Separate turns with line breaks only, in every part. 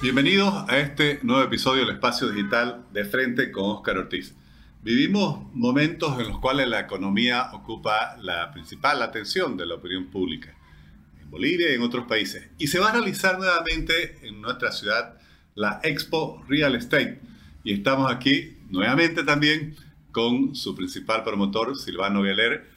Bienvenidos a este nuevo episodio del Espacio Digital de Frente con Óscar Ortiz. Vivimos momentos en los cuales la economía ocupa la principal atención de la opinión pública, en Bolivia y en otros países. Y se va a realizar nuevamente en nuestra ciudad la Expo Real Estate. Y estamos aquí nuevamente también con su principal promotor, Silvano Geller,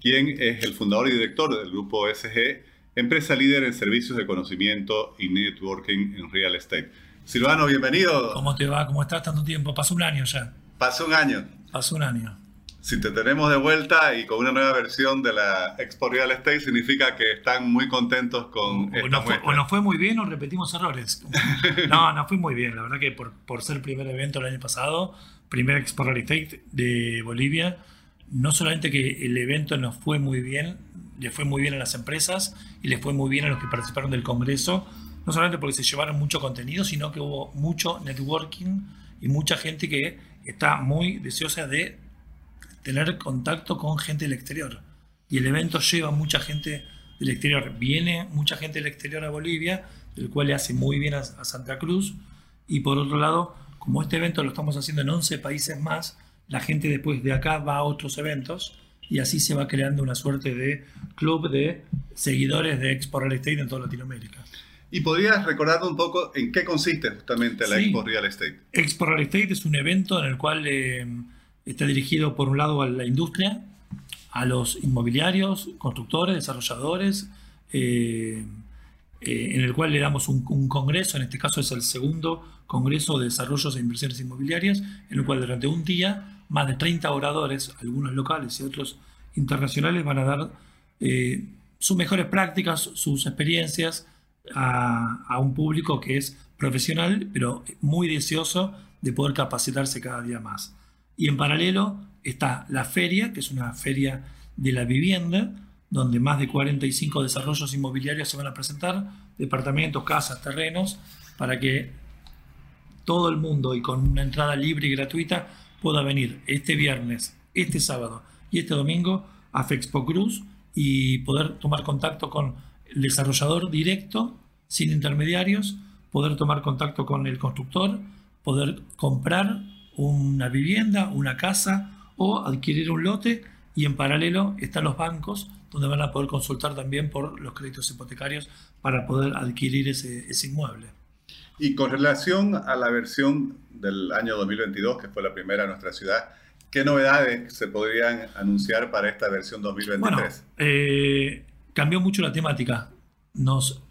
quien es el fundador y director del grupo SG empresa líder en servicios de conocimiento y networking en real estate. Silvano, bienvenido.
¿Cómo te va? ¿Cómo estás tanto tiempo? Pasó un año ya.
Pasó un año.
Pasó un año.
Si te tenemos de vuelta y con una nueva versión de la Expo Real Estate, significa que están muy contentos con
o, nos fue, o nos fue muy bien o repetimos errores. No, no fue muy bien. La verdad que por, por ser el primer evento el año pasado, primer Expo Real Estate de Bolivia, no solamente que el evento nos fue muy bien, le fue muy bien a las empresas y le fue muy bien a los que participaron del Congreso, no solamente porque se llevaron mucho contenido, sino que hubo mucho networking y mucha gente que está muy deseosa de tener contacto con gente del exterior. Y el evento lleva mucha gente del exterior. Viene mucha gente del exterior a Bolivia, el cual le hace muy bien a, a Santa Cruz. Y por otro lado, como este evento lo estamos haciendo en 11 países más, la gente después de acá va a otros eventos y así se va creando una suerte de club de seguidores de Expo Real Estate en toda Latinoamérica.
¿Y podrías recordar un poco en qué consiste justamente la Expo Real Estate?
Expo Real Estate es un evento en el cual eh, está dirigido por un lado a la industria, a los inmobiliarios, constructores, desarrolladores, eh, eh, en el cual le damos un, un, congreso, en este caso es el segundo Congreso de Desarrollos e Inversiones Inmobiliarias, en el cual durante un día más de 30 oradores, algunos locales y otros internacionales, van a dar eh, sus mejores prácticas, sus experiencias a, un público que es profesional, pero muy deseoso de poder capacitarse cada día más. Y en paralelo está la feria, que es una feria de la vivienda, donde más de 45 desarrollos inmobiliarios se van a presentar, departamentos, casas, terrenos, para que todo el mundo y con una entrada libre y gratuita pueda venir este viernes, este sábado y este domingo a Fexpo Cruz y poder tomar contacto con el desarrollador directo, sin intermediarios, poder tomar contacto con el constructor, poder comprar una vivienda, una casa o adquirir un lote y en paralelo están los bancos donde van a poder consultar también por los créditos hipotecarios para poder adquirir ese, ese inmueble.
Y con relación a la versión del año 2022, que fue la primera en nuestra ciudad, ¿qué novedades se podrían anunciar para esta versión 2023? Bueno,
eh, cambió mucho la temática. Nos,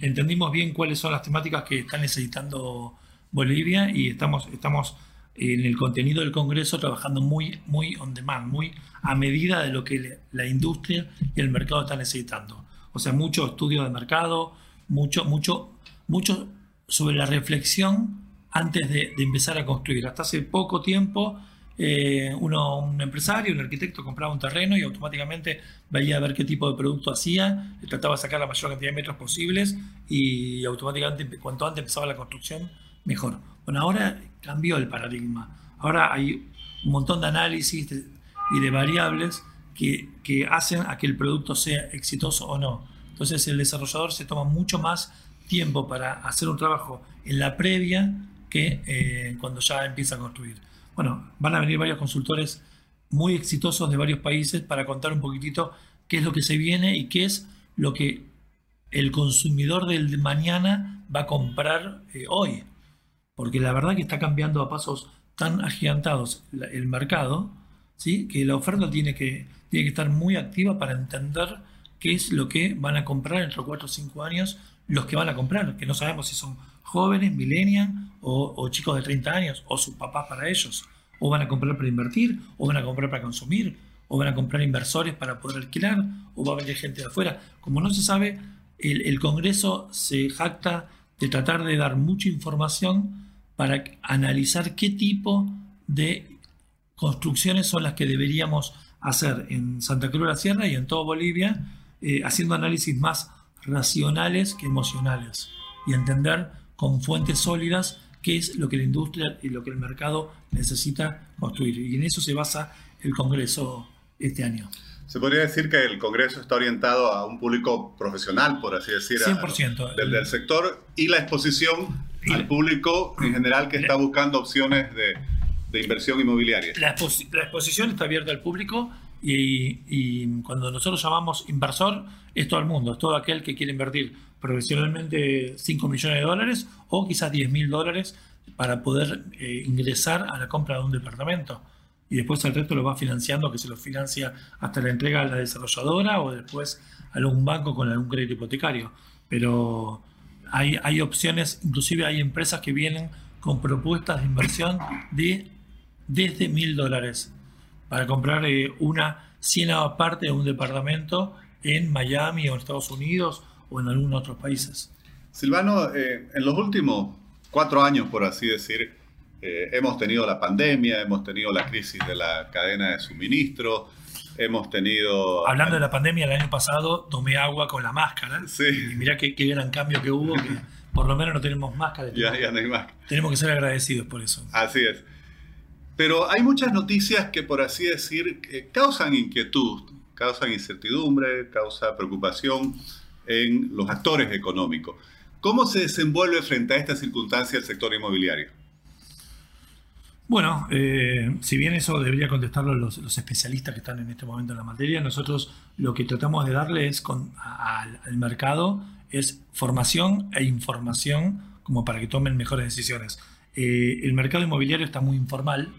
entendimos bien cuáles son las temáticas que está necesitando Bolivia y estamos, estamos en el contenido del Congreso trabajando muy, muy on demand, muy a medida de lo que la industria y el mercado están necesitando. O sea, mucho estudio de mercado, mucho, mucho, mucho sobre la reflexión antes de, empezar a construir. Hasta hace poco tiempo, eh, uno, un empresario, un arquitecto compraba un terreno y automáticamente veía a ver qué tipo de producto hacía, trataba de sacar la mayor cantidad de metros posibles y automáticamente, cuanto antes empezaba la construcción, mejor. Bueno, ahora cambió el paradigma. Ahora hay un montón de análisis y de variables que, que hacen a que el producto sea exitoso o no. Entonces el desarrollador se toma mucho más tiempo para hacer un trabajo en la previa que eh, cuando ya empieza a construir. Bueno, van a venir varios consultores muy exitosos de varios países para contar un poquitito qué es lo que se viene y qué es lo que el consumidor del mañana va a comprar eh, hoy. Porque la verdad que está cambiando a pasos tan agigantados el mercado, ¿sí? que la oferta tiene que, tiene que estar muy activa para entender qué es lo que van a comprar entre 4 o 5 años los que van a comprar, que no sabemos si son jóvenes, millennials o, chicos de 30 años o sus papás para ellos. O van a comprar para invertir, o van a comprar para consumir, o van a comprar inversores para poder alquilar, o va a venir gente de afuera. Como no se sabe, el, Congreso se jacta de tratar de dar mucha información para analizar qué tipo de construcciones son las que deberíamos hacer en Santa Cruz de la Sierra y en toda Bolivia, eh, haciendo análisis más racionales que emocionales y entender con fuentes sólidas qué es lo que la industria y lo que el mercado necesita construir. Y en eso se basa el Congreso este año.
Se podría decir que el Congreso está orientado a un público profesional, por así decir,
100%.
del, del sector, y la exposición al público en general que está buscando opciones de, de inversión inmobiliaria.
La, exposición está abierta al público y, cuando nosotros llamamos inversor es todo el mundo, es todo aquel que quiere invertir profesionalmente 5 millones de dólares o quizás 10 mil dólares para poder eh, ingresar a la compra de un departamento. Y después el resto lo va financiando, que se lo financia hasta la entrega a la desarrolladora o después a algún banco con algún crédito hipotecario. Pero hay, hay opciones, inclusive hay empresas que vienen con propuestas de inversión de desde mil dólares para comprar eh, una cienava parte de un departamento en Miami o en Estados Unidos o en algunos otros países.
Silvano, eh, en los últimos cuatro años, por así decir, eh, hemos tenido la pandemia, hemos tenido la crisis de la cadena de suministro, hemos tenido...
Hablando de la pandemia, el año pasado tomé agua con la máscara.
Sí.
Y mirá qué, qué gran cambio que hubo, que por lo menos no tenemos máscara.
Ya, ya no hay máscara.
Tenemos que ser agradecidos por eso.
Así es. Pero hay muchas noticias que, por así decir, causan inquietud, causan incertidumbre, causan preocupación en los actores económicos. ¿Cómo se desenvuelve frente a esta circunstancia el sector inmobiliario?
Bueno, eh, si bien eso debería contestarlo los, especialistas que están en este momento en la materia, nosotros lo que tratamos de darle al, mercado es formación e información como para que tomen mejores decisiones. Eh, el mercado inmobiliario está muy informal,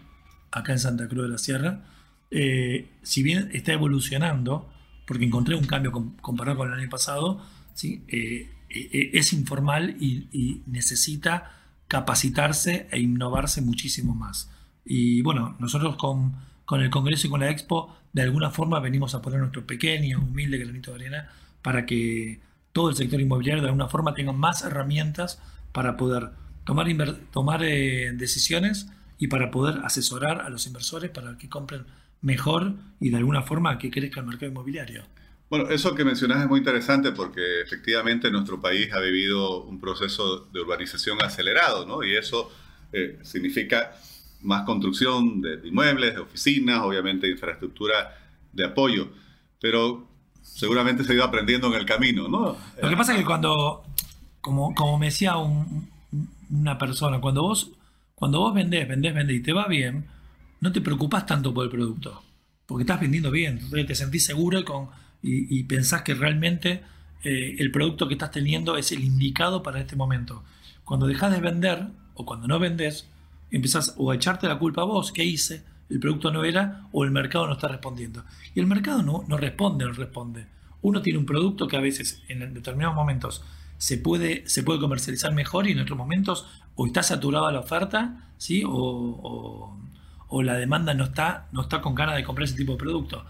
acá en Santa Cruz de la Sierra. Eh, si bien está evolucionando, porque encontré un cambio comparado con el año pasado, ¿sí? Eh, eh, es informal y, necesita capacitarse e innovarse muchísimo más. Y bueno, nosotros con, con, el Congreso y con la Expo, de alguna forma venimos a poner nuestro pequeño, humilde granito de arena para que todo el sector inmobiliario de alguna forma tenga más herramientas para poder tomar, tomar decisiones y para poder asesorar a los inversores para que compren mejor y de alguna forma que crezca el mercado inmobiliario.
Bueno, eso que mencionas es muy interesante porque efectivamente nuestro país ha vivido un proceso de urbanización acelerado, ¿no? Y eso eh, significa más construcción de, inmuebles, de oficinas, obviamente infraestructura de apoyo, pero seguramente se ha ido aprendiendo en el camino, ¿no?
Lo que pasa es que cuando, como, como me decía una persona, cuando vos cuando vos vendés, vendés, vendés y te va bien, no te preocupas tanto por el producto, porque estás vendiendo bien, entonces te sentís seguro con, y, pensás que realmente eh, el producto que estás teniendo es el indicado para este momento. Cuando dejas de vender o cuando no vendés, empezás o a echarte la culpa a vos, ¿qué hice? El producto no era o el mercado no está respondiendo. Y el mercado no, no responde, no responde. Uno tiene un producto que a veces en determinados momentos se puede, se puede comercializar mejor y en otros momentos o está saturada la oferta, ¿sí? O, la demanda no está, no está con ganas de comprar ese tipo de producto.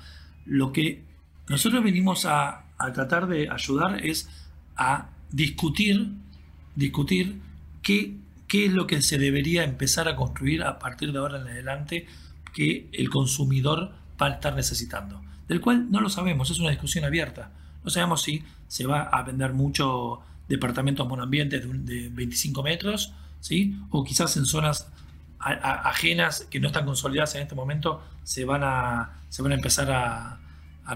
Lo que nosotros venimos a, tratar de ayudar es a discutir, discutir qué, qué es lo que se debería empezar a construir a partir de ahora en adelante que el consumidor va a estar necesitando. Del cual no lo sabemos, es una discusión abierta. No sabemos si se va a vender mucho departamentos monoambientes de, 25 metros, ¿sí? o quizás en zonas ajenas que no están consolidadas en este momento, se van a, se van a empezar a,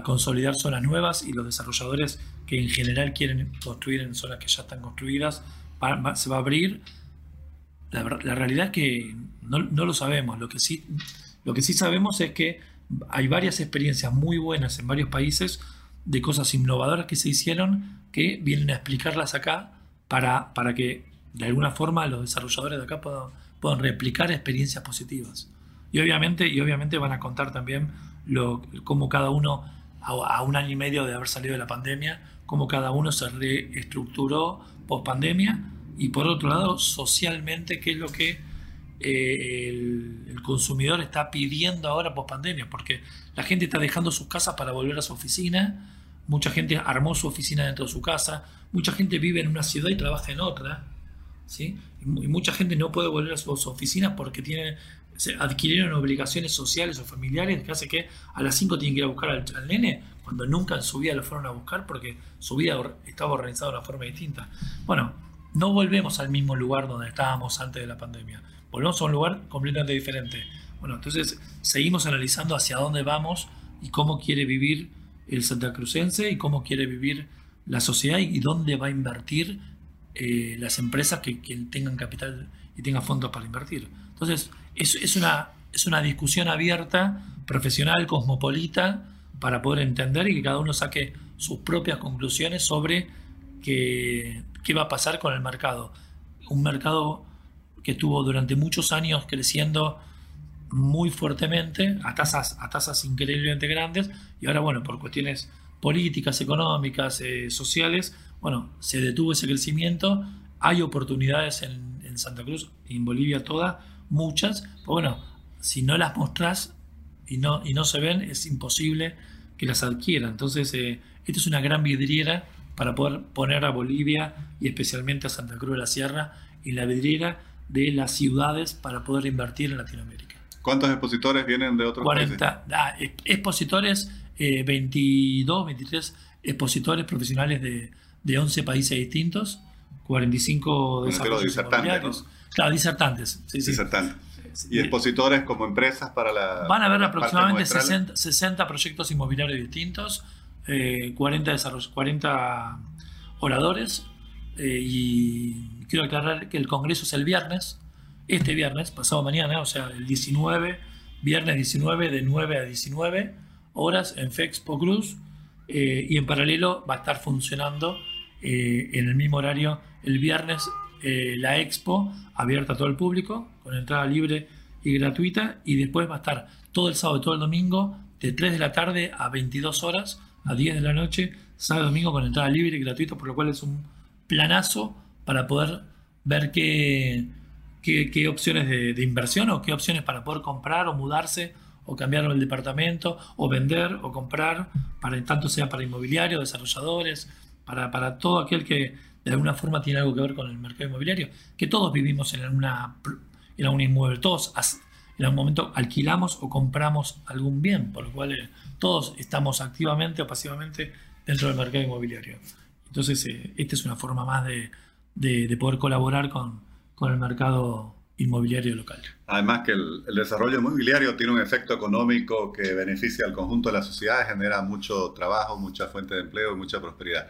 consolidar zonas nuevas y los desarrolladores que en general quieren construir en zonas que ya están construidas, se va a abrir. La, realidad es que no, lo sabemos. Lo que, sí, lo que sí sabemos es que hay varias experiencias muy buenas en varios países de cosas innovadoras que se hicieron que vienen a explicarlas acá para, para que de alguna forma los desarrolladores de acá puedan, puedan replicar experiencias positivas. Y obviamente, y obviamente van a contar también lo, cómo cada uno, a, un año y medio de haber salido de la pandemia, cómo cada uno se reestructuró post pandemia y por otro lado, socialmente, qué es lo que eh, el, el, consumidor está pidiendo ahora post pandemia, porque la gente está dejando sus casas para volver a su oficina Mucha gente armó su oficina dentro de su casa, mucha gente vive en una ciudad y trabaja en otra, ¿sí? y mucha gente no puede volver a sus oficinas porque tiene, adquirieron obligaciones sociales o familiares que hace que a las 5 tienen que ir a buscar al, nene cuando nunca en su vida lo fueron a buscar porque su vida estaba organizada de una forma distinta. Bueno, no volvemos al mismo lugar donde estábamos antes de la pandemia, volvemos a un lugar completamente diferente. Bueno, entonces seguimos analizando hacia dónde vamos y cómo quiere vivir el santacrucense y cómo quiere vivir la sociedad y dónde va a invertir eh, las empresas que, tengan capital y tengan fondos para invertir. Entonces, es, es, una, es una discusión abierta, profesional, cosmopolita, para poder entender y que cada uno saque sus propias conclusiones sobre qué, qué va a pasar con el mercado. Un mercado que estuvo durante muchos años creciendo muy fuertemente a tasas, a tasas increíblemente grandes y ahora, bueno, por cuestiones políticas, económicas, eh, sociales, bueno, se detuvo ese crecimiento. Hay oportunidades en, Santa Cruz y en Bolivia todas, muchas. Pero bueno, si no las mostrás y no, y no se ven, es imposible que las adquieran. Entonces, eh, esta es una gran vidriera para poder poner a Bolivia y especialmente a Santa Cruz de la Sierra en la vidriera de las ciudades para poder invertir en Latinoamérica.
¿Cuántos expositores vienen de otros
40, países? expositores, 22, eh, 23 expositores profesionales de, de 11 países distintos, 45
desarrollos inmobiliarios.
Claro, disertantes. Sí,
disertantes. ¿Y expositores como empresas para la...
Van a haber aproximadamente 60, proyectos inmobiliarios distintos, 40, eh, 40 oradores eh, y quiero aclarar que el Congreso es el viernes, este viernes, pasado mañana, o sea, el 19, viernes 19 de 9 a 19 horas en Fexpo Cruz eh, y en paralelo va a estar funcionando eh, en el mismo horario el viernes eh, la expo abierta a todo el público con entrada libre y gratuita y después va a estar todo el sábado y todo el domingo de 3 de la tarde a 22 horas a 10 de la noche sábado y domingo con entrada libre y gratuita por lo cual es un planazo para poder ver qué, qué, opciones de, de, inversión o qué opciones para poder comprar o mudarse o cambiar el departamento o vender o comprar para tanto sea para inmobiliario desarrolladores para, todo aquel que de alguna forma tiene algo que ver con el mercado inmobiliario, que todos vivimos en alguna, en algún inmueble, todos en algún momento alquilamos o compramos algún bien, por lo cual eh, todos estamos activamente o pasivamente dentro del mercado inmobiliario. Entonces, eh, esta es una forma más de, poder colaborar con, con, el mercado inmobiliario local.
Además que el, el, desarrollo inmobiliario tiene un efecto económico que beneficia al conjunto de la sociedad, genera mucho trabajo, mucha fuente de empleo y mucha prosperidad.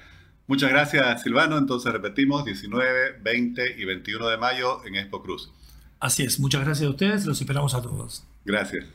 Muchas gracias, Silvano. Entonces repetimos, 19, 20 y 21 de mayo en Expo Cruz.
Así es, muchas gracias a ustedes, los esperamos a todos.
Gracias.